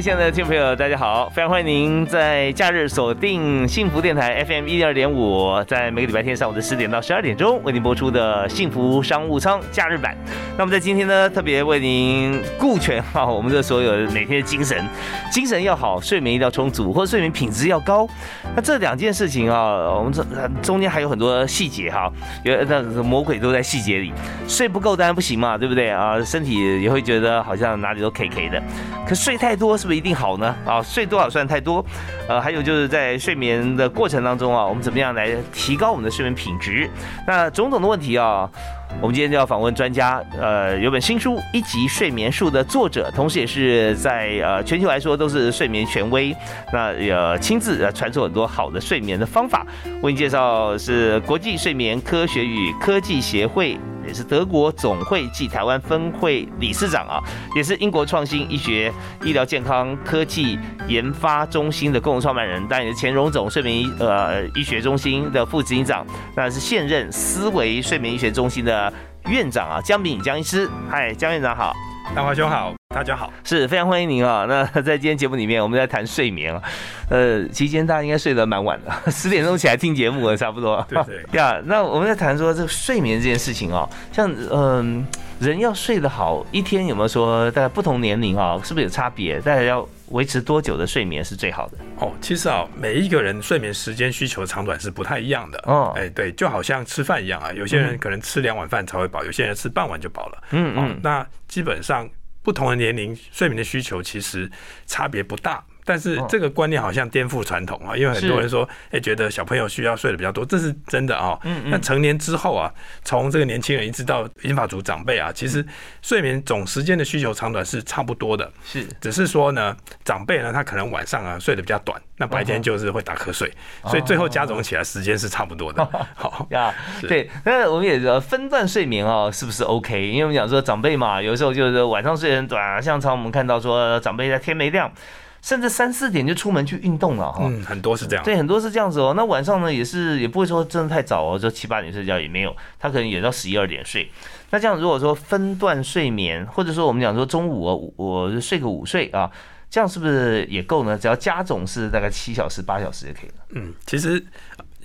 亲爱的听众朋友，大家好！非常欢迎您在假日锁定幸福电台 FM 一二点五，在每个礼拜天上午的十点到十二点钟为您播出的幸福商务舱假日版。那么在今天呢，特别为您顾全好我们的所有每天的精神，精神要好，睡眠一定要充足，或者睡眠品质要高。那这两件事情啊，我们这中间还有很多细节哈，有那魔鬼都在细节里。睡不够当然不行嘛，对不对啊？身体也会觉得好像哪里都 K K 的。可睡太多。是不一定好呢？啊，睡多少算太多？呃，还有就是在睡眠的过程当中啊，我们怎么样来提高我们的睡眠品质？那种种的问题啊，我们今天就要访问专家。呃，有本新书《一级睡眠术》的作者，同时也是在呃全球来说都是睡眠权威。那呃亲自呃传授很多好的睡眠的方法。为你介绍是国际睡眠科学与科技协会。也是德国总会暨台湾分会理事长啊，也是英国创新医学医疗健康科技研发中心的共同创办人，当然也是前荣总睡眠医呃医学中心的副执行长，那是现任思维睡眠医学中心的院长啊，江敏江医师。嗨，江院长好。大华兄好，大家好，是非常欢迎您啊。那在今天节目里面，我们在谈睡眠啊，呃，期间大家应该睡得蛮晚的，十点钟起来听节目了，差不多。对对 呀，那我们在谈说这个睡眠这件事情哦，像嗯，人要睡得好，一天有没有说大概不同年龄啊，是不是有差别？大家要。维持多久的睡眠是最好的？哦，其实啊，每一个人睡眠时间需求长短是不太一样的。哦，哎，对，就好像吃饭一样啊，有些人可能吃两碗饭才会饱，有些人吃半碗就饱了。嗯嗯，那基本上不同的年龄睡眠的需求其实差别不大。但是这个观念好像颠覆传统啊，因为很多人说，哎，觉得小朋友需要睡得比较多，这是真的啊。嗯嗯。那成年之后啊，从这个年轻人一直到英法族长辈啊，其实睡眠总时间的需求长短是差不多的。是。只是说呢，长辈呢，他可能晚上啊睡得比较短，那白天就是会打瞌睡，所以最后加总起来时间是差不多的。好 呀，对。那我们也说分段睡眠哦，是不是 OK？因为我们讲说长辈嘛，有时候就是晚上睡很短，像常我们看到说长辈在天没亮。甚至三四点就出门去运动了哈，嗯，很多是这样，对，很多是这样子哦。那晚上呢，也是也不会说真的太早哦，就七八点睡觉也没有，他可能也到十一二点睡。那这样如果说分段睡眠，或者说我们讲说中午我睡个午睡啊，这样是不是也够呢？只要加总是大概七小时八小时就可以了。嗯，其实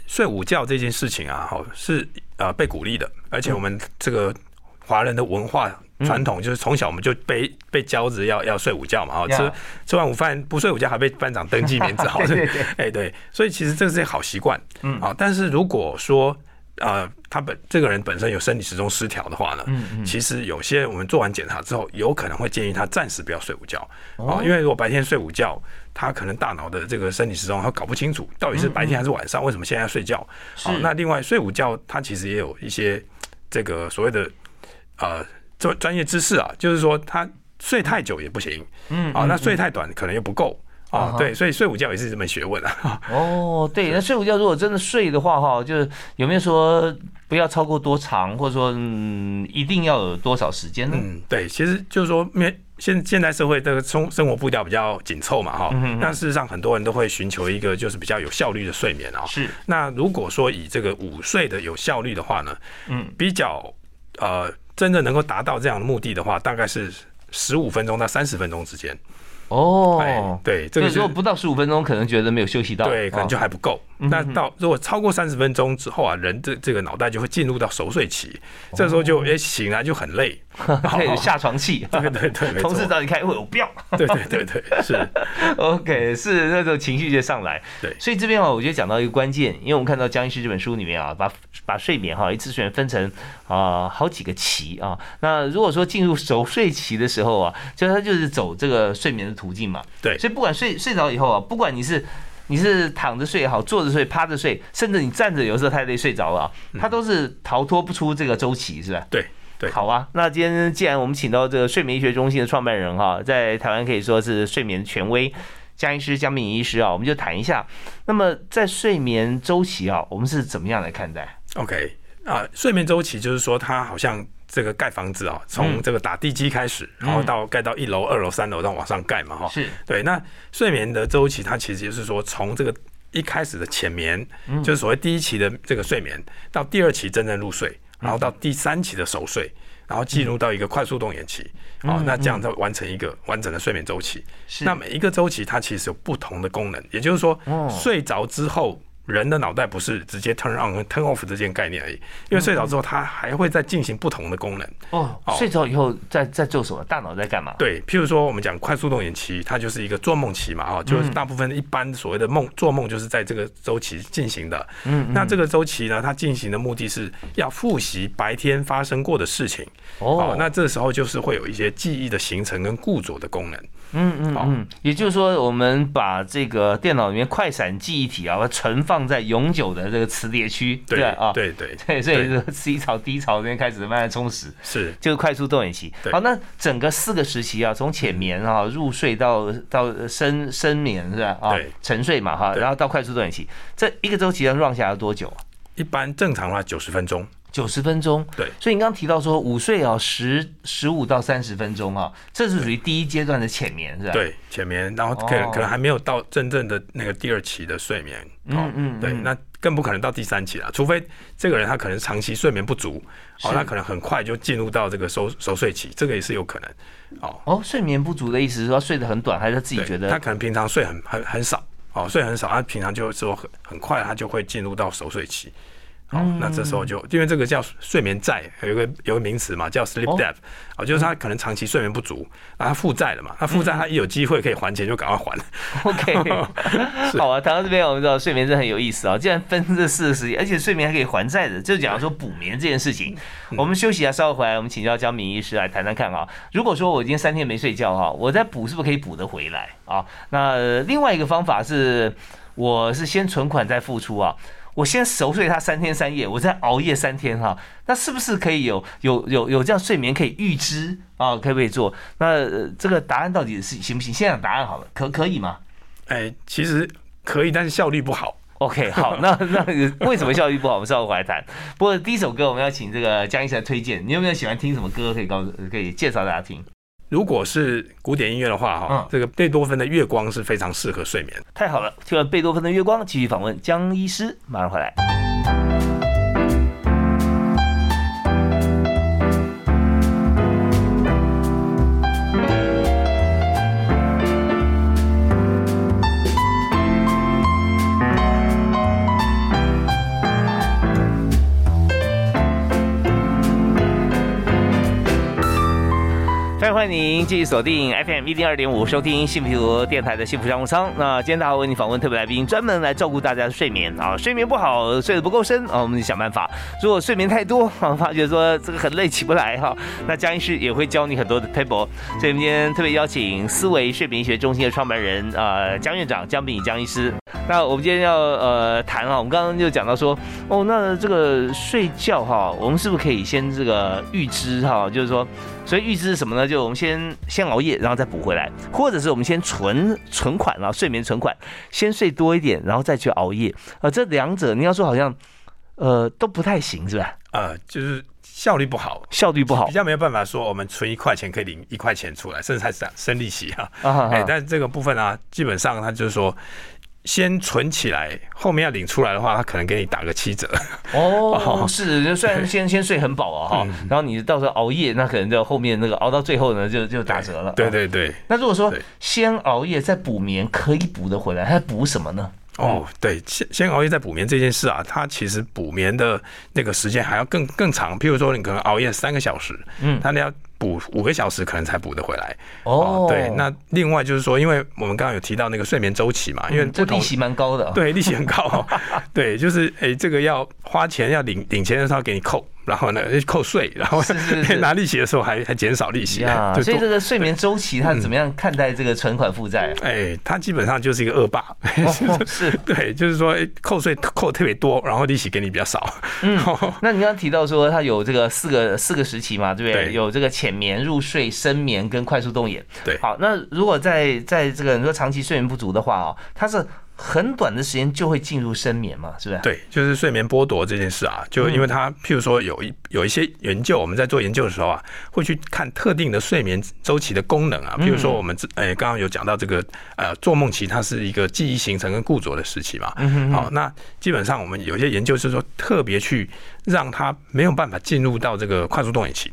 睡午觉这件事情啊，哈，是呃被鼓励的，而且我们这个华人的文化。传统就是从小我们就被被教着要要睡午觉嘛，哦，吃吃完午饭不睡午觉还被班长登记名字，好，对对，哎对，所以其实这是好习惯，嗯，好，但是如果说呃他本这个人本身有生理时钟失调的话呢，嗯嗯，其实有些我们做完检查之后，有可能会建议他暂时不要睡午觉，哦，因为如果白天睡午觉，他可能大脑的这个生理时钟他搞不清楚到底是白天还是晚上，为什么现在要睡觉？好，那另外睡午觉他其实也有一些这个所谓的呃。专专业知识啊，就是说他睡太久也不行，嗯，啊，那睡太短可能又不够啊，对，所以睡午觉也是这门学问啊。哦，对，那睡午觉如果真的睡的话，哈，就是有没有说不要超过多长，或者说嗯，一定要有多少时间呢？嗯，对，其实就是说，面现现代社会这个生生活步调比较紧凑嘛，哈，嗯那事实上很多人都会寻求一个就是比较有效率的睡眠啊。是，那如果说以这个午睡的有效率的话呢，嗯，比较呃。真的能够达到这样的目的的话，大概是十五分钟到三十分钟之间。哦，对，这个时候不到十五分钟，可能觉得没有休息到，对，可能就还不够。那到如果超过三十分钟之后啊，人这这个脑袋就会进入到熟睡期，这时候就哎醒来就很累。可以下床气，对对对，同事找你开会，我不要。对对对对，是。OK，是那种情绪就上来。对，所以这边啊，我觉得讲到一个关键，因为我们看到江医师这本书里面啊，把把睡眠哈一次睡眠分成啊好几个期啊。那如果说进入熟睡期的时候啊，就他就是走这个睡眠的途径嘛。对。所以不管睡睡着以后啊，不管你是你是躺着睡也好，坐着睡、趴着睡，甚至你站着有时候太累睡着了，他都是逃脱不出这个周期，是吧？对。对，好啊。那今天既然我们请到这个睡眠医学中心的创办人哈，在台湾可以说是睡眠权威江医师江敏医师啊，我们就谈一下。那么在睡眠周期啊，我们是怎么样来看待？OK 啊，睡眠周期就是说它好像。这个盖房子啊，从这个打地基开始，然后到盖到一楼、二楼、三楼，然后往上盖嘛，哈。是对。那睡眠的周期，它其实就是说，从这个一开始的浅眠，就是所谓第一期的这个睡眠，到第二期真正入睡，然后到第三期的熟睡，然后进入到一个快速动眼期，哦，那这样才完成一个完整的睡眠周期。那每一个周期它其实有不同的功能，也就是说，睡着之后。人的脑袋不是直接 turn on 和 turn off 这件概念而已，因为睡着之后，它还会再进行不同的功能。哦，睡着以后在在做什么？大脑在干嘛？对，譬如说我们讲快速动眼期，它就是一个做梦期嘛，啊，就是大部分一般所谓的梦做梦就是在这个周期进行的。嗯，那这个周期呢，它进行的目的是要复习白天发生过的事情。哦，那这时候就是会有一些记忆的形成跟固着的功能。嗯嗯嗯，也就是说，我们把这个电脑里面快闪记忆体啊，存放在永久的这个磁碟区，对啊，对对。对，所以是 C 槽、低槽这边开始慢慢充实，是。就是快速动眼期。好，那整个四个时期啊，从浅眠啊入睡到到深深眠是吧？啊，沉睡嘛哈，然后到快速动眼期，这一个周期要 run 下来多久啊？一般正常的话九十分钟。九十分钟，对，所以你刚刚提到说午睡啊，十十五到三十分钟啊，这是属于第一阶段的浅眠，是吧？对，浅眠，然后可能可能还没有到真正的那个第二期的睡眠，嗯嗯，对，那更不可能到第三期了，除非这个人他可能长期睡眠不足，哦，他可能很快就进入到这个熟熟睡期，这个也是有可能，哦哦，睡眠不足的意思是说睡得很短，还是他自己觉得？他可能平常睡很很很少，哦，睡很少，他平常就说很很快他就会进入到熟睡期。好，那这时候就因为这个叫睡眠债，有一个有个名词嘛，叫 sleep debt，哦，就是他可能长期睡眠不足，啊，他负债了嘛，他负债他一有机会可以还钱就赶快还。OK，好啊，谈到这边我们知道睡眠真的很有意思啊，既然分这四个时间，而且睡眠还可以还债的，就讲说补眠这件事情。我们休息一下，稍后回来我们请教江明医师来谈谈看啊。如果说我今天三天没睡觉哈，我再补是不是可以补得回来啊？那另外一个方法是，我是先存款再付出啊。我先熟睡他三天三夜，我再熬夜三天哈，那是不是可以有有有有这样睡眠可以预知啊？可不可以做？那这个答案到底是行不行？先讲答案好了，可可以吗？哎，其实可以，但是效率不好。OK，好，那 那为什么效率不好？我们稍后回来谈。不过第一首歌我们要请这个江医生来推荐，你有没有喜欢听什么歌？可以告诉可以介绍大家听。如果是古典音乐的话，哈，这个贝多芬的《月光》是非常适合睡眠。太好了，听完贝多芬的《月光》，继续访问江医师，马上回来。欢迎您继续锁定 FM 一零二点五，收听幸福电台的幸福商务舱。那今天大家为你访问特别来宾，专门来照顾大家的睡眠啊。睡眠不好，睡得不够深啊，我们想办法。如果睡眠太多啊，发觉说这个很累起不来哈，那江医师也会教你很多的 table。所以今天特别邀请思维睡眠医学中心的创办人啊，江院长江炳江医师。那我们今天要呃谈啊，我们刚刚就讲到说哦，那这个睡觉哈，我们是不是可以先这个预知哈，就是说。所以预支是什么呢？就我们先先熬夜，然后再补回来，或者是我们先存存款啊，睡眠存款，先睡多一点，然后再去熬夜啊。这两者你要说好像呃都不太行，是吧？呃，就是效率不好，效率不好，比较没有办法说我们存一块钱可以领一块钱出来，甚至还是生利息啊。哎，但是这个部分呢，基本上它就是说。先存起来，后面要领出来的话，他可能给你打个七折。哦，是，虽然先先睡很饱啊哈，然后你到时候熬夜，那可能就后面那个熬到最后呢，就就打折了。对对对。那如果说先熬夜再补眠，可以补得回来，还补什么呢？哦，对，先先熬夜再补眠这件事啊，它其实补眠的那个时间还要更更长。譬如说，你可能熬夜三个小时，嗯，他那要。补五个小时可能才补得回来哦。对，那另外就是说，因为我们刚刚有提到那个睡眠周期嘛，因为这利息蛮高的。对，利息很高。对，就是哎，这个要花钱要领领钱的时候给你扣，然后呢 扣税，然后 拿利息的时候还还减少利息啊。所以这个睡眠周期，他怎么样看待这个存款负债？哎，他基本上就是一个恶霸，是对，就是说扣税扣特别多，然后利息给你比较少。嗯，那你刚刚提到说他有这个四个四个时期嘛，对不对？有这个浅眠、入睡、深眠跟快速动眼。对，好，那如果在在这个你说长期睡眠不足的话哦，他是。很短的时间就会进入深眠嘛，是不是？对，就是睡眠剥夺这件事啊，就因为它，譬如说有一有一些研究，我们在做研究的时候啊，会去看特定的睡眠周期的功能啊，譬如说我们哎刚刚有讲到这个呃做梦期，它是一个记忆形成跟固着的时期嘛，好，那基本上我们有些研究是说特别去让它没有办法进入到这个快速动眼期，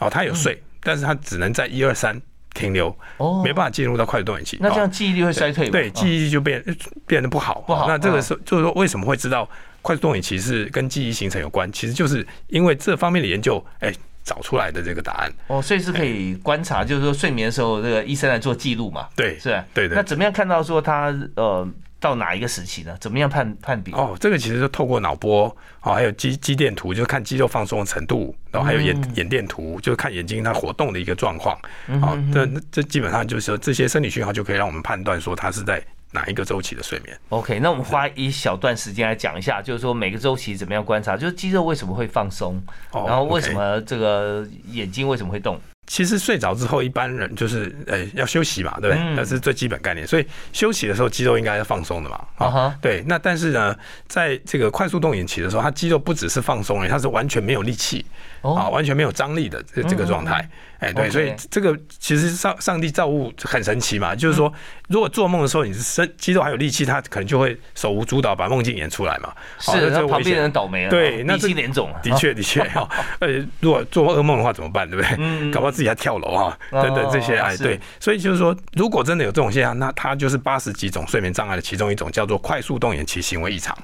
哦，它有睡，但是它只能在一二三。停留哦，没办法进入到快速动眼期，那这样记忆力会衰退对，记忆力就变变得不好。不好，那这个是就是说，为什么会知道快速动眼期是跟记忆形成有关？其实就是因为这方面的研究，哎，找出来的这个答案。哦，所以是可以观察，就是说睡眠的时候，这个医生来做记录嘛？对，是，对对。那怎么样看到说他呃？到哪一个时期呢？怎么样判判别？哦，这个其实就透过脑波，哦，还有肌肌电图，就是看肌肉放松的程度，然后还有眼眼电图，就是看眼睛它活动的一个状况。好，这这基本上就是说这些生理讯号就可以让我们判断说它是在哪一个周期的睡眠。OK，那我们花一小段时间来讲一下，就是说每个周期怎么样观察，就是肌肉为什么会放松，然后为什么这个眼睛为什么会动。其实睡着之后，一般人就是呃要休息嘛，对不对？那是最基本概念。所以休息的时候，肌肉应该是放松的嘛。啊对。那但是呢，在这个快速动眼期的时候，它肌肉不只是放松了，它是完全没有力气，啊，完全没有张力的这这个状态。哎，对，所以这个其实上上帝造物很神奇嘛，就是说，如果做梦的时候你是身肌肉还有力气，他可能就会手无足蹈把梦境演出来嘛。是，那旁边人倒霉了。对，那这脸肿。的确，的确哈。呃，如果做噩梦的话怎么办？对不对？嗯。搞不好自己还跳楼啊，等等这些哎，对。所以就是说，如果真的有这种现象，那它就是八十几种睡眠障碍的其中一种，叫做快速动眼期行为异常。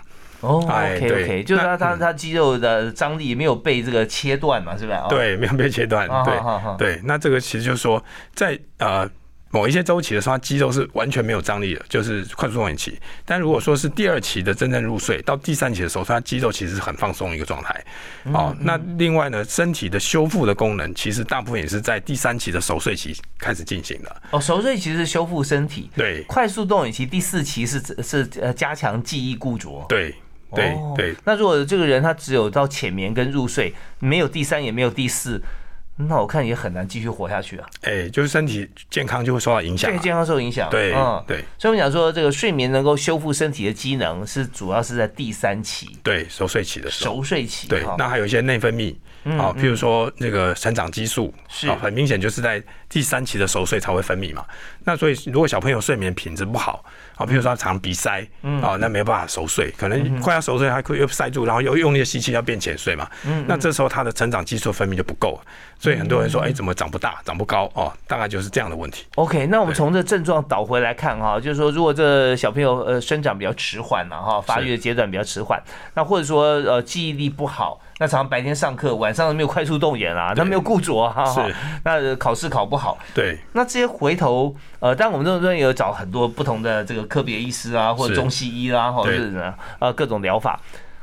哦，OK OK，就是他他他肌肉的张力没有被这个切断嘛，是不是？对，没有被切断。对对，那这个其实就是说，在呃。某一些周期的时候，肌肉是完全没有张力的，就是快速动眼期。但如果说是第二期的真正入睡，到第三期的时候，它肌肉其实是很放松一个状态。哦，那另外呢，身体的修复的功能，其实大部分也是在第三期的熟睡期开始进行的。哦，熟睡期是修复身体。对。快速动眼期第四期是是呃加强记忆固着。对对对。那如果这个人他只有到浅眠跟入睡，没有第三也没有第四。那我看也很难继续活下去啊！哎，就是身体健康就会受到影响，对健康受影响。对，嗯，对。所以我们讲说，这个睡眠能够修复身体的机能，是主要是在第三期，对熟睡期的时候。熟睡期，对。那还有一些内分泌，啊，譬如说那个成长激素，是很明显就是在第三期的熟睡才会分泌嘛。那所以如果小朋友睡眠品质不好，啊，譬如说他常鼻塞，啊，那没办法熟睡，可能快要熟睡，还可以又塞住，然后又用力的吸气要变浅睡嘛。嗯。那这时候他的成长激素分泌就不够，所以很多人说，哎，怎么长不大、长不高？哦，大概就是这样的问题。OK，那我们从这症状倒回来看哈，就是说，如果这小朋友呃生长比较迟缓了哈，发育的阶段比较迟缓，那或者说呃记忆力不好，那常常白天上课，晚上没有快速动眼啊，他没有固着啊，是。那考试考不好，对。那这些回头呃，但我们这种也有找很多不同的这个。科别医师啊，或者中西医啦，或者是呢，呃，各种疗法。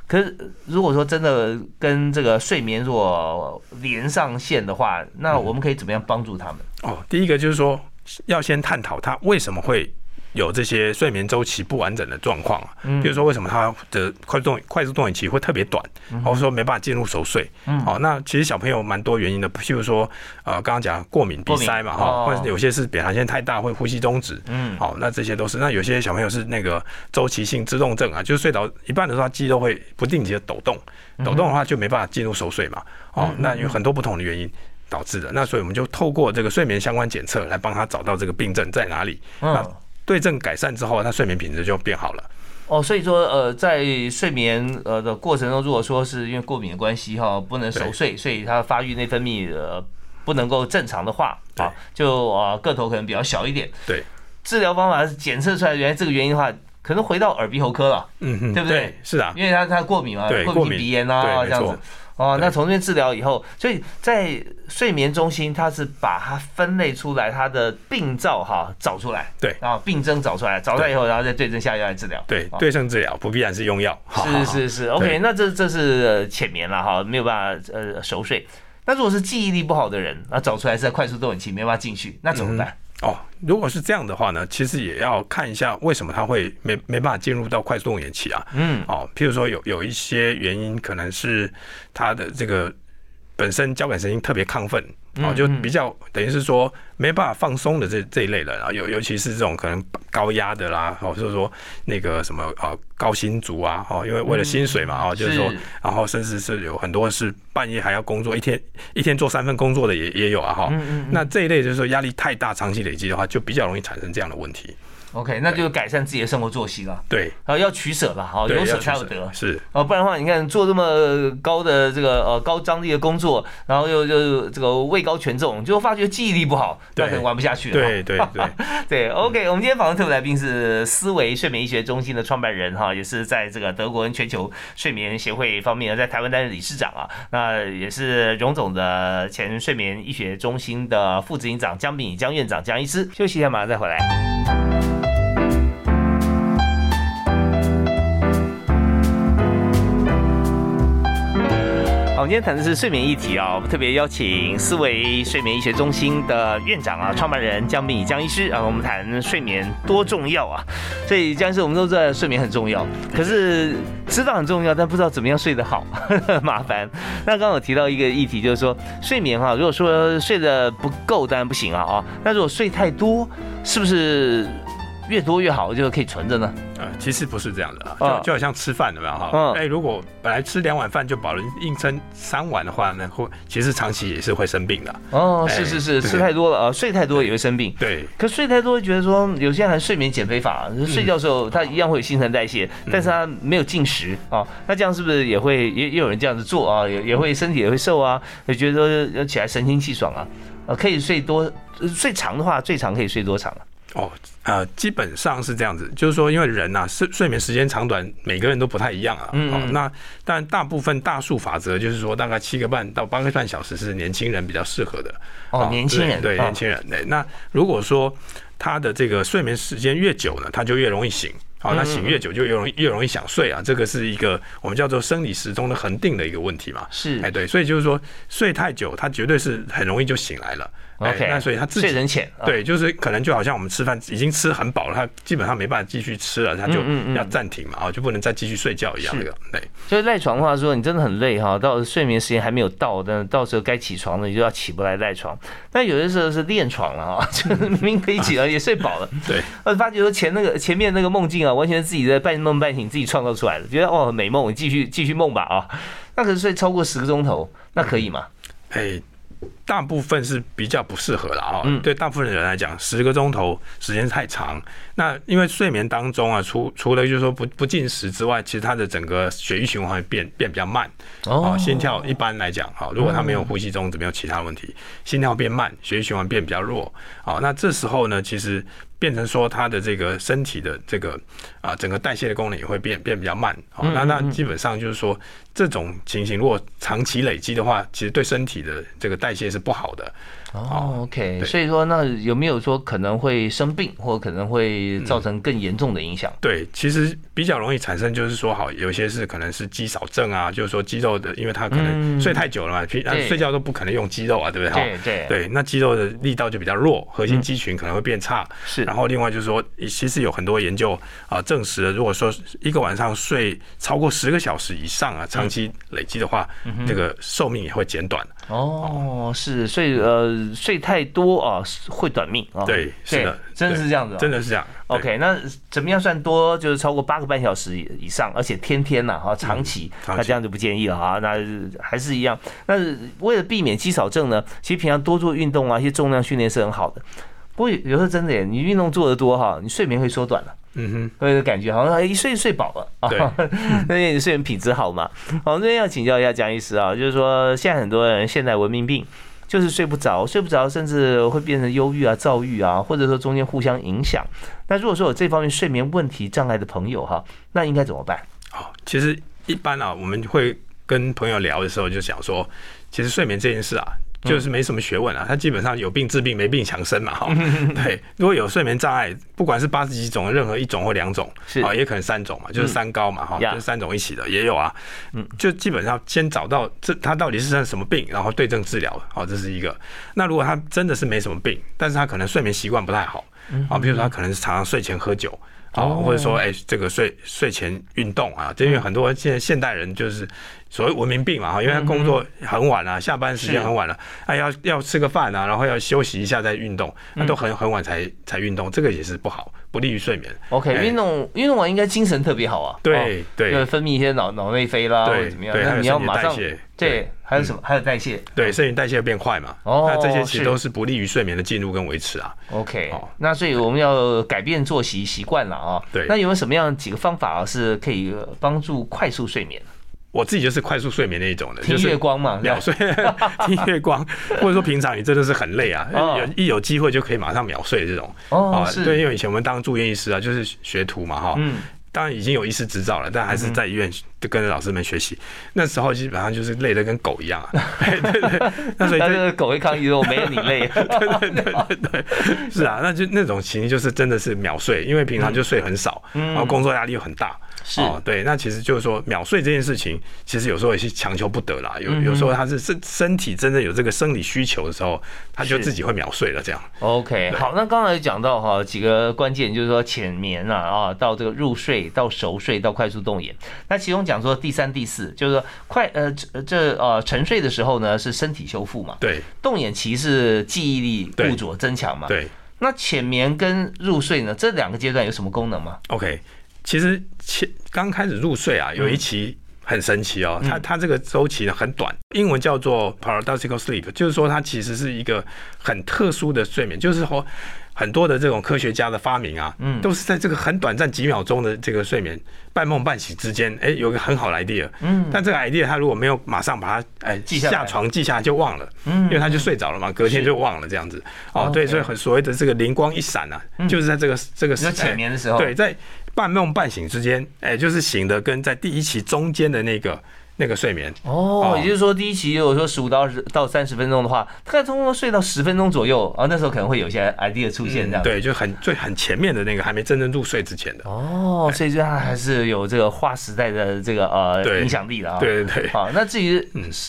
可是如果说真的跟这个睡眠如果连上线的话，那我们可以怎么样帮助他们？哦，第一个就是说，要先探讨他为什么会。有这些睡眠周期不完整的状况，嗯，比如说为什么他的快动快速动眼期会特别短，或者说没办法进入熟睡，嗯，好，那其实小朋友蛮多原因的，譬如说，呃，刚刚讲过敏鼻塞嘛，哈，或者有些是扁桃腺太大会呼吸中止，嗯，好，那这些都是，那有些小朋友是那个周期性自动症啊，就是睡着一半的时候肌肉会不定期的抖动，抖动的话就没办法进入熟睡嘛，哦，那有很多不同的原因导致的，那所以我们就透过这个睡眠相关检测来帮他找到这个病症在哪里，嗯。对症改善之后，他睡眠品质就变好了。哦，所以说，呃，在睡眠呃的过程中，如果说是因为过敏的关系哈，不能熟睡，所以他发育内分泌呃不能够正常的话，啊，就啊个头可能比较小一点。对，治疗方法是检测出来原来这个原因的话，可能回到耳鼻喉科了。嗯嗯，对不对？是啊，因为他他过敏嘛，过敏鼻炎啊这样子。哦，那从这边治疗以后，所以在睡眠中心，它是把它分类出来，它的病灶哈找出来，对，然后病症找出来，找出来以后，然后再对症下药来治疗。对，对症治疗不必然是用药。是是是，OK，那这这是浅眠了哈，没有办法呃熟睡。那如果是记忆力不好的人，那找出来是在快速动眼期，没办法进去，那怎么办？哦，如果是这样的话呢，其实也要看一下为什么他会没没办法进入到快速动眼期啊。嗯，哦，譬如说有有一些原因，可能是他的这个本身交感神经特别亢奋。哦，就比较等于是说没办法放松的这这一类人啊，尤尤其是这种可能高压的啦，哦，就是说那个什么啊高薪族啊，哦，因为为了薪水嘛，哦，就是说，然后甚至是有很多是半夜还要工作，一天一天做三份工作的也也有啊，哈，那这一类就是说压力太大，长期累积的话，就比较容易产生这样的问题。OK，那就改善自己的生活作息了。对，然后要取舍吧，好，有舍才有得。是，哦，不然的话，你看做这么高的这个呃高张力的工作，然后又又这个位高权重，就发觉记忆力不好，那可能玩不下去了。对对对 对。OK，我们今天访问特别来宾是思维睡眠医学中心的创办人哈，也是在这个德国跟全球睡眠协会方面在台湾担任理事长啊，那也是荣总的前睡眠医学中心的副执行长江炳江院长江医师。休息一下，马上再回来。今天谈的是睡眠议题啊，我们特别邀请思维睡眠医学中心的院长啊，创办人江敏江医师啊，我们谈睡眠多重要啊。所以江医师，我们都知道睡眠很重要，可是知道很重要，但不知道怎么样睡得好，呵 呵麻烦。那刚刚有提到一个议题，就是说睡眠哈，如果说睡得不够，当然不行啊啊。那如果睡太多，是不是？越多越好，就可以存着呢。呃，其实不是这样的啊，就就好像吃饭，有没有哈？哎，如果本来吃两碗饭就饱了，硬撑三碗的话呢，会其实长期也是会生病的。哦，是是是，吃太多了啊，睡太多也会生病。对，可睡太多会觉得说，有些人还睡眠减肥法，睡觉的时候他一样会有新陈代谢，但是他没有进食啊，那这样是不是也会也也有人这样子做啊？也也会身体也会瘦啊？也觉得要起来神清气爽啊？呃，可以睡多睡长的话，最长可以睡多长啊？哦，呃，基本上是这样子，就是说，因为人呐，睡睡眠时间长短，每个人都不太一样啊。嗯。哦，那但大部分大数法则就是说，大概七个半到八个半小时是年轻人比较适合的。哦，年轻人。对，年轻人。对，那如果说他的这个睡眠时间越久呢，他就越容易醒。好，那醒越久就越容易越容易想睡啊，这个是一个我们叫做生理时钟的恒定的一个问题嘛。是。哎，对，所以就是说睡太久，他绝对是很容易就醒来了。OK，那所以他自己睡人浅，对，就是可能就好像我们吃饭已经吃很饱了，他基本上没办法继续吃了，他就要暂停嘛，啊，就不能再继续睡觉一样那个，对。所以赖床的话说，你真的很累哈，到睡眠时间还没有到，但到时候该起床了，你就要起不来赖床。但有的时候是练床了啊，就是明明可以起来，也睡饱了，对。我发觉说前那个前面那个梦境啊，完全是自己在半梦半醒自己创造出来的，觉得哦美梦，你继续继续梦吧啊。那可是睡超过十个钟头，那可以吗？哎。大部分是比较不适合的啊，对大部分人来讲，十个钟头时间太长。那因为睡眠当中啊，除除了就是说不不进食之外，其实它的整个血液循环变变比较慢，哦，心跳一般来讲，哈，如果他没有呼吸中止，没有其他问题，心跳变慢，血液循环变比较弱，好，那这时候呢，其实。变成说他的这个身体的这个啊整个代谢的功能也会变变比较慢，好，那那基本上就是说这种情形如果长期累积的话，其实对身体的这个代谢是不好的。哦，OK，所以说那有没有说可能会生病，或可能会造成更严重的影响？对，其实比较容易产生就是说，好，有些是可能是肌少症啊，就是说肌肉的，因为他可能睡太久了嘛，平睡觉都不可能用肌肉啊，对不对？对对对，那肌肉的力道就比较弱，核心肌群可能会变差。是。然后另外就是说，其实有很多研究啊证实了，如果说一个晚上睡超过十个小时以上啊，长期累积的话，这个寿命也会减短。哦，是，所以呃，睡太多啊会短命啊。对，是的，真的是这样子，真的是这样。OK，那怎么样算多？就是超过八个半小时以上，而且天天呐，哈，长期，那这样就不建议了哈。那还是一样。那为了避免肌少症呢，其实平常多做运动啊，一些重量训练是很好的。不过有时候真的，你运动做的多哈，你睡眠会缩短了。嗯哼，会有感觉好像一睡睡饱了啊，那你睡眠品质好嘛？好，这边要请教一下蒋医师啊，就是说现在很多人现代文明病就是睡不着，睡不着，甚至会变成忧郁啊、躁郁啊，或者说中间互相影响。那如果说有这方面睡眠问题障碍的朋友哈，那应该怎么办？好，其实一般啊，我们会跟朋友聊的时候，就想说，其实睡眠这件事啊。就是没什么学问啊，他基本上有病治病，没病强身嘛，哈。对，如果有睡眠障碍，不管是八十几种的任何一种或两种，啊，也可能三种嘛，就是三高嘛，哈，就是三种一起的也有啊。嗯，就基本上先找到这他到底是什么病，然后对症治疗，好，这是一个。那如果他真的是没什么病，但是他可能睡眠习惯不太好，啊，比如说他可能是常常睡前喝酒。哦，或者说，哎，这个睡睡前运动啊，因为很多现在现代人就是所谓文明病嘛，哈，因为他工作很晚了，下班时间很晚了，哎，要要吃个饭啊，然后要休息一下再运动，那都很很晚才才运动，这个也是不好，不利于睡眠。OK，运动运动完应该精神特别好啊，对对，分泌一些脑脑内啡啦，或者怎么样，那你要马上对。还有什么？还有代谢，对，肾代谢变快嘛。哦，那这些其实都是不利于睡眠的进入跟维持啊。OK，那所以我们要改变作息习惯了啊。对，那有没有什么样几个方法啊，是可以帮助快速睡眠？我自己就是快速睡眠那一种的，听月光嘛，秒睡，听月光，或者说平常你真的是很累啊，有一有机会就可以马上秒睡这种。哦，是，对，因为以前我们当住院医师啊，就是学徒嘛，哈。嗯。当然已经有医师执照了，但还是在医院就跟着老师们学习。那时候基本上就是累得跟狗一样啊！对对对，那所以这个狗会抗议说：“我没有你累。”对对对对对，是啊，那就那种情形就是真的是秒睡，因为平常就睡很少，然后工作压力又很大。是哦，对，那其实就是说秒睡这件事情，其实有时候也是强求不得啦。有有时候他是身身体真的有这个生理需求的时候，他就自己会秒睡了。这样。OK，好，那刚才讲到哈几个关键，就是说浅眠啊啊，到这个入睡，到熟睡，到快速动眼。那其中讲说第三、第四，就是说快呃这呃沉睡的时候呢是身体修复嘛，对，动眼期是记忆力固着增强嘛，对。那浅眠跟入睡呢这两个阶段有什么功能吗？OK。其实前刚开始入睡啊，有一期很神奇哦，它它这个周期呢很短，英文叫做 paradoxical sleep，就是说它其实是一个很特殊的睡眠，就是说很多的这种科学家的发明啊，嗯，都是在这个很短暂几秒钟的这个睡眠半梦半醒之间，哎，有个很好的 idea，嗯，但这个 idea 他如果没有马上把它哎下床记下来就忘了，嗯，因为他就睡着了嘛，隔天就忘了这样子，哦，对，所以很所谓的这个灵光一闪啊，就是在这个这个浅眠的时候，对，在。半梦半醒之间，哎，就是醒的跟在第一期中间的那个那个睡眠哦，也就是说第一期如果说十五到二十到三十分钟的话，大概通常睡到十分钟左右啊，那时候可能会有一些 idea 出现这样。对，就很最很前面的那个还没真正入睡之前的哦，所以说它还是有这个划时代的这个呃影响力的啊。对对对。好，那至于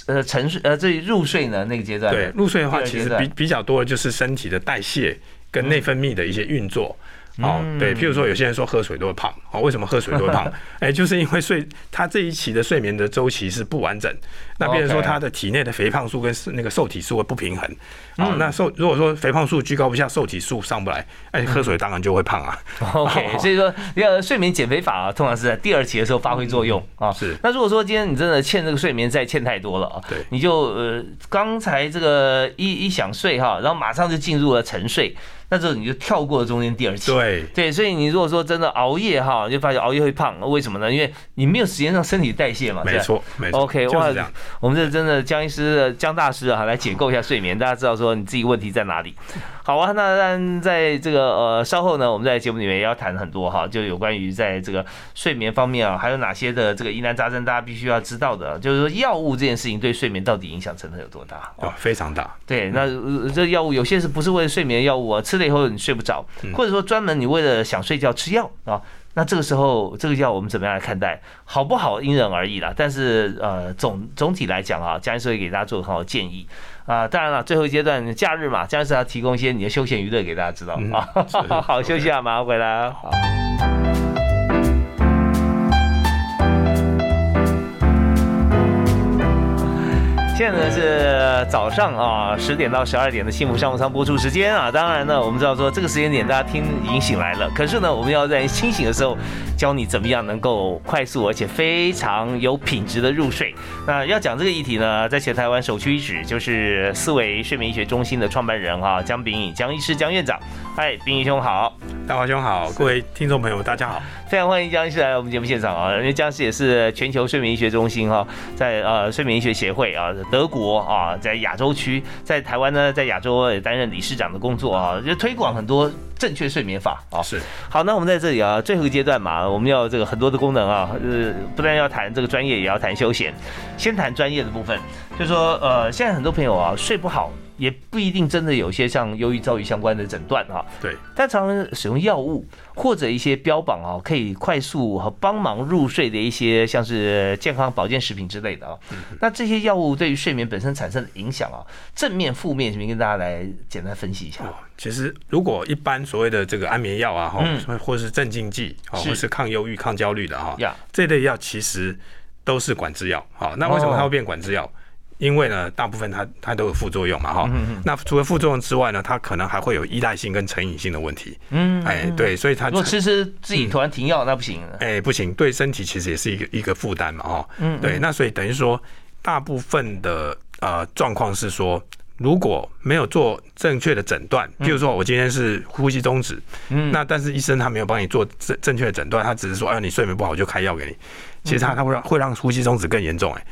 呃沉睡呃至于入睡呢那个阶段，对入睡的话，其实比比较多的就是身体的代谢跟内分泌的一些运作。哦，对，譬如说有些人说喝水都会胖，哦，为什么喝水都会胖？哎，就是因为睡他这一期的睡眠的周期是不完整，那别人说他的体内的肥胖素跟那个瘦体素会不平衡，哦，那瘦如果说肥胖素居高不下，瘦体素上不来，哎，喝水当然就会胖啊。OK，所以说要睡眠减肥法啊，通常是在第二期的时候发挥作用啊。是，那如果说今天你真的欠这个睡眠债欠太多了啊，对，你就呃刚才这个一一想睡哈，然后马上就进入了沉睡。那时候你就跳过了中间第二期，对对，所以你如果说真的熬夜哈，就发现熬夜会胖，为什么呢？因为你没有时间让身体代谢嘛。没错，没错。OK，哇，我们这真的江医师、江大师啊，来解构一下睡眠，大家知道说你自己问题在哪里。好啊，那那在这个呃稍后呢，我们在节目里面也要谈很多哈，就有关于在这个睡眠方面啊，还有哪些的这个疑难杂症，大家必须要知道的，就是说药物这件事情对睡眠到底影响程度有多大？哦，非常大。对，那这药物有些是不是为了睡眠药物啊？吃了以后你睡不着，或者说专门你为了想睡觉吃药啊？那这个时候这个要我们怎么样来看待？好不好因人而异啦。但是呃总总体来讲啊，江医师会给大家做很好的建议。啊，当然了，最后一阶段假日嘛，将是要提供一些你的休闲娱乐给大家知道啊。好，休息啊，马上回来。好。现在是早上啊十点到十二点的幸福商务舱播出时间啊，当然呢我们知道说这个时间点大家听已经醒来了，可是呢我们要在清醒的时候教你怎么样能够快速而且非常有品质的入睡。那要讲这个议题呢，在全台湾首屈一指就是思维睡眠医学中心的创办人啊江炳颖江医师江院长，嗨，炳颖兄好。大华兄好，各位听众朋友大家好，非常欢迎江医师来我们节目现场啊！因为江医师也是全球睡眠医学中心哈，在呃睡眠医学协会啊，德国啊，在亚洲区，在台湾呢，在亚洲也担任理事长的工作啊，就推广很多正确睡眠法啊。是好，那我们在这里啊，最后一个阶段嘛，我们要这个很多的功能啊，呃，不但要谈这个专业，也要谈休闲。先谈专业的部分，就说呃，现在很多朋友啊睡不好。也不一定真的有些像忧郁、躁郁相关的诊断哈。对。但常常使用药物或者一些标榜啊，可以快速和帮忙入睡的一些像是健康保健食品之类的啊。那这些药物对于睡眠本身产生的影响啊，正面、负面，请跟大家来简单分析一下。其实，如果一般所谓的这个安眠药啊，哈，或是镇静剂，或是抗忧郁、抗焦虑的哈，这类药其实都是管制药。好，那为什么它会变管制药？因为呢，大部分它它都有副作用嘛，哈。那除了副作用之外呢，它可能还会有依赖性跟成瘾性的问题。嗯，哎，对，所以它如果吃吃自己突然停药，那不行。哎，不行，对身体其实也是一个一个负担嘛，哈。嗯，对，那所以等于说，大部分的呃状况是说，如果没有做正确的诊断，譬如说我今天是呼吸中止，嗯，那但是医生他没有帮你做正正确的诊断，他只是说，哎，你睡眠不好就开药给你，其实他他会让会让呼吸中止更严重，哎。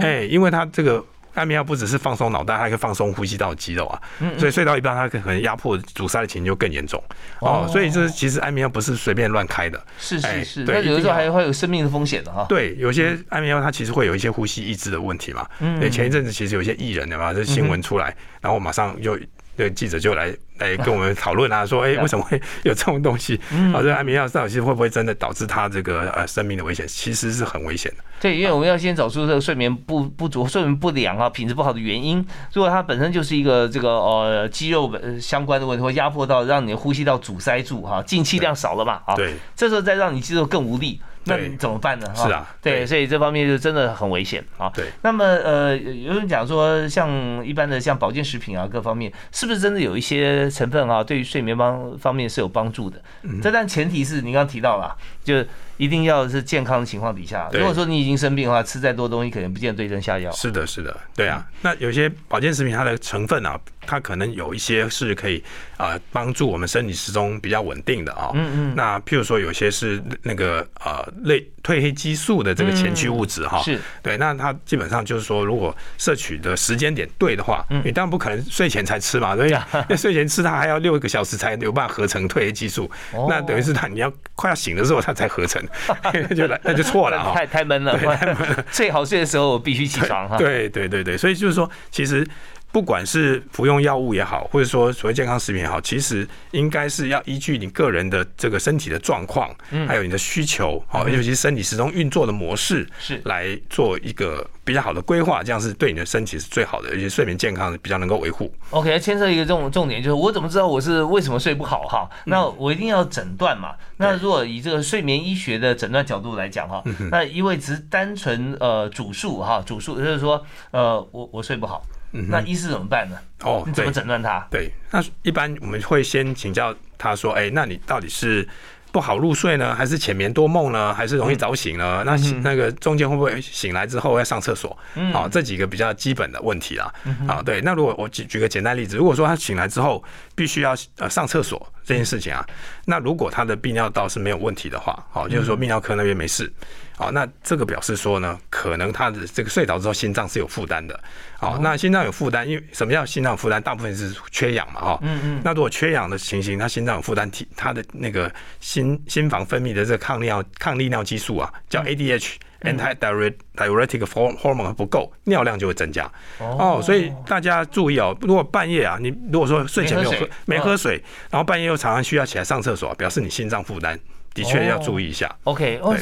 哎，因为它这个安眠药不只是放松脑袋，还可以放松呼吸道肌肉啊，所以睡到一半，它可能压迫阻塞的情形就更严重哦。所以这其实安眠药不是随便乱开的，是是是，那有的时候还会有生命的风险的哈。对，有些安眠药它其实会有一些呼吸抑制的问题嘛。嗯，前一阵子其实有些艺人的嘛，这新闻出来，然后马上就。对记者就来来跟我们讨论啊，说哎，为什么会有这种东西？啊，这安眠药到底会不会真的导致他这个呃生命的危险？其实是很危险的。对，因为我们要先找出这个睡眠不不足、睡眠不良啊、品质不好的原因。如果它本身就是一个这个呃肌肉相关的问题，或压迫到让你的呼吸道阻塞住哈，进气量少了嘛啊，对，这时候再让你肌肉更无力。那你怎么办呢？是啊，对，所以这方面就真的很危险啊。对，那么呃，有人讲说，像一般的像保健食品啊，各方面是不是真的有一些成分啊，对于睡眠方方面是有帮助的？这但前提是你刚刚提到了，就一定要是健康的情况底下。如果说你已经生病的话，吃再多东西，可能不见对症下药。是的，是的，对啊。那有些保健食品它的成分啊。它可能有一些是可以啊帮助我们生理时钟比较稳定的啊，嗯嗯，那譬如说有些是那个呃类褪黑激素的这个前驱物质哈，是。对，那它基本上就是说如果摄取的时间点对的话，你当然不可能睡前才吃嘛，对呀，那睡前吃它还要六个小时才有办法合成褪黑激素，那等于是它你要快要醒的时候它才合成，就来那就错了哈，太太闷了，太闷了，最好睡的时候我必须起床哈，对对对对，所以就是说其实。不管是服用药物也好，或者说所谓健康食品也好，其实应该是要依据你个人的这个身体的状况，还有你的需求，好，尤其是身体始终运作的模式，是来做一个比较好的规划，这样是对你的身体是最好的，而且睡眠健康比较能够维护。OK，牵涉一个重重点就是，我怎么知道我是为什么睡不好哈？那我一定要诊断嘛。那如果以这个睡眠医学的诊断角度来讲哈，那因为只是单纯呃主诉哈，主诉就是说呃我我睡不好。那医师怎么办呢？哦，你怎么诊断他？对，那一般我们会先请教他说：“哎，那你到底是不好入睡呢，还是浅眠多梦呢，还是容易早醒呢？那那个中间会不会醒来之后要上厕所？好，这几个比较基本的问题啦。啊，对，那如果我举举个简单例子，如果说他醒来之后必须要呃上厕所这件事情啊，那如果他的泌尿道是没有问题的话，好，就是说泌尿科那边没事。”好，那这个表示说呢，可能他的这个睡着之后心脏是有负担的。好，那心脏有负担，因为什么叫心脏有负担？大部分是缺氧嘛，哈。嗯嗯。那如果缺氧的情形，他心脏有负担，体他的那个心心房分泌的这个抗尿抗利尿激素啊，叫 ADH（anti-diuretic hormone） 不够，尿量就会增加。哦。所以大家注意哦，如果半夜啊，你如果说睡前没有喝没喝水，然后半夜又常常需要起来上厕所，表示你心脏负担。的确要注意一下。OK，哦，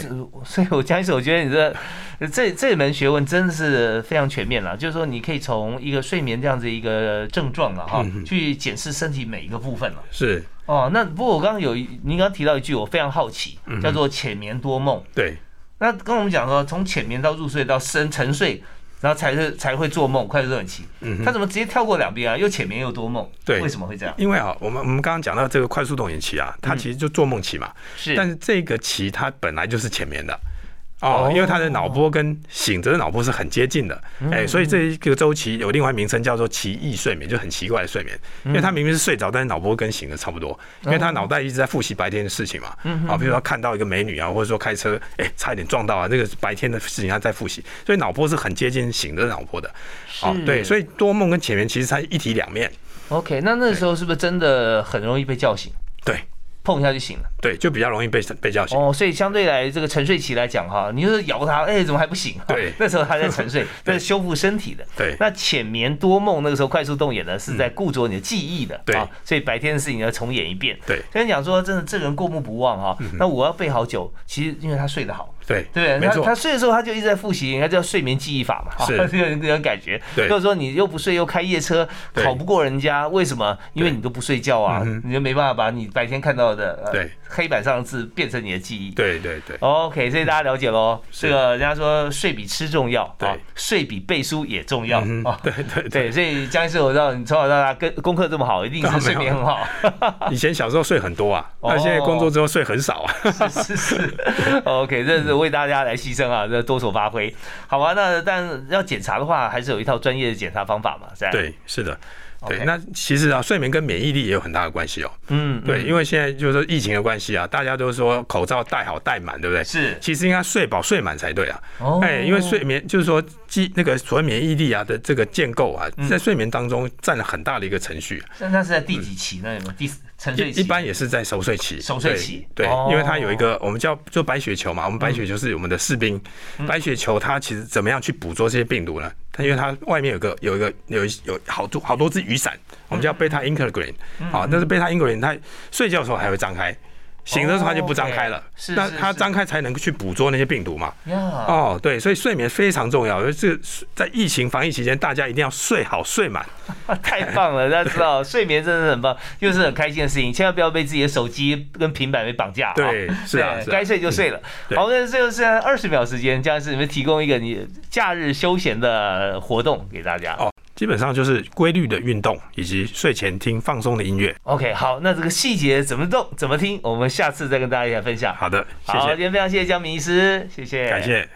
所以我江医师，我觉得你这这这门学问真的是非常全面了。就是说，你可以从一个睡眠这样子一个症状了哈，去检视身体每一个部分了。是哦，那不过我刚刚有您刚刚提到一句，我非常好奇，叫做浅眠多梦。对，那跟我们讲说，从浅眠到入睡到深沉睡。然后才是才会做梦，快速热期。嗯，他怎么直接跳过两边啊？又浅眠又多梦。对，为什么会这样？因为啊，我们我们刚刚讲到这个快速动眼期啊，它其实就做梦期嘛。是。但是这个期它本来就是浅眠的。哦，因为他的脑波跟醒着的脑波是很接近的，哎，所以这一个周期有另外名称叫做奇异睡眠，就很奇怪的睡眠，因为他明明是睡着，但是脑波跟醒的差不多，因为他脑袋一直在复习白天的事情嘛，啊，比如说看到一个美女啊，或者说开车，哎，差一点撞到啊，这个白天的事情他在复习，所以脑波是很接近醒的脑波的，哦，对，所以多梦跟浅眠其实它一体两面。OK，那那时候是不是真的很容易被叫醒？对。碰一下就醒了，对，就比较容易被被叫醒。哦，所以相对来这个沉睡期来讲哈，你就是摇他，哎，怎么还不醒？对，那时候他在沉睡，在修复身体的。对，那浅眠多梦那个时候快速动眼呢，是在固着你的记忆的。对，所以白天的事情要重演一遍。对，跟你讲说，真的这个人过目不忘哈，那我要背好久，其实因为他睡得好。对对，他他睡的时候他就一直在复习，他叫睡眠记忆法嘛，是这个这种感觉。对，就是说你又不睡又开夜车，考不过人家，为什么？因为你都不睡觉啊，你就没办法把你白天看到的对黑板上的字变成你的记忆。对对对。OK，所以大家了解喽。这个人家说睡比吃重要，对，睡比背书也重要啊。对对对，所以江医师，我知道你从小到大跟功课这么好，一定是睡眠很好。以前小时候睡很多啊，那现在工作之后睡很少啊。是是是。OK，这是为大家来牺牲啊，这多所发挥，好吧？那 但要检查的话，还是有一套专业的检查方法嘛？是对，是的。对，那其实啊，睡眠跟免疫力也有很大的关系哦。嗯，对，因为现在就是说疫情的关系啊，大家都说口罩戴好戴满，对不对？是，其实应该睡饱睡满才对啊。哦，哎，因为睡眠就是说，基那个所谓免疫力啊的这个建构啊，在睡眠当中占了很大的一个程序。那那是在第几期呢？有没有第沉睡期？一般也是在熟睡期。熟睡期，对，因为它有一个我们叫做白血球嘛，我们白血球是我们的士兵，白血球它其实怎么样去捕捉这些病毒呢？它因为它外面有个有一个有有好多好多只雨伞，我们叫贝塔 integrin，好，但是贝塔 integrin 它睡觉的时候还会张开。醒的时候它就不张开了，那它张开才能去捕捉那些病毒嘛。哦，对，所以睡眠非常重要。这在疫情防疫期间，大家一定要睡好睡满。太棒了，大家知道 睡眠真的很棒，又是很开心的事情。千万不要被自己的手机跟平板给绑架。对，是啊，该睡就睡了。好，那最后剩下二十秒时间，将是你们提供一个你假日休闲的活动给大家。哦。基本上就是规律的运动，以及睡前听放松的音乐。OK，好，那这个细节怎么动、怎么听，我们下次再跟大家一起分享。好的，好，今天非常谢谢江明医师，谢谢，感谢。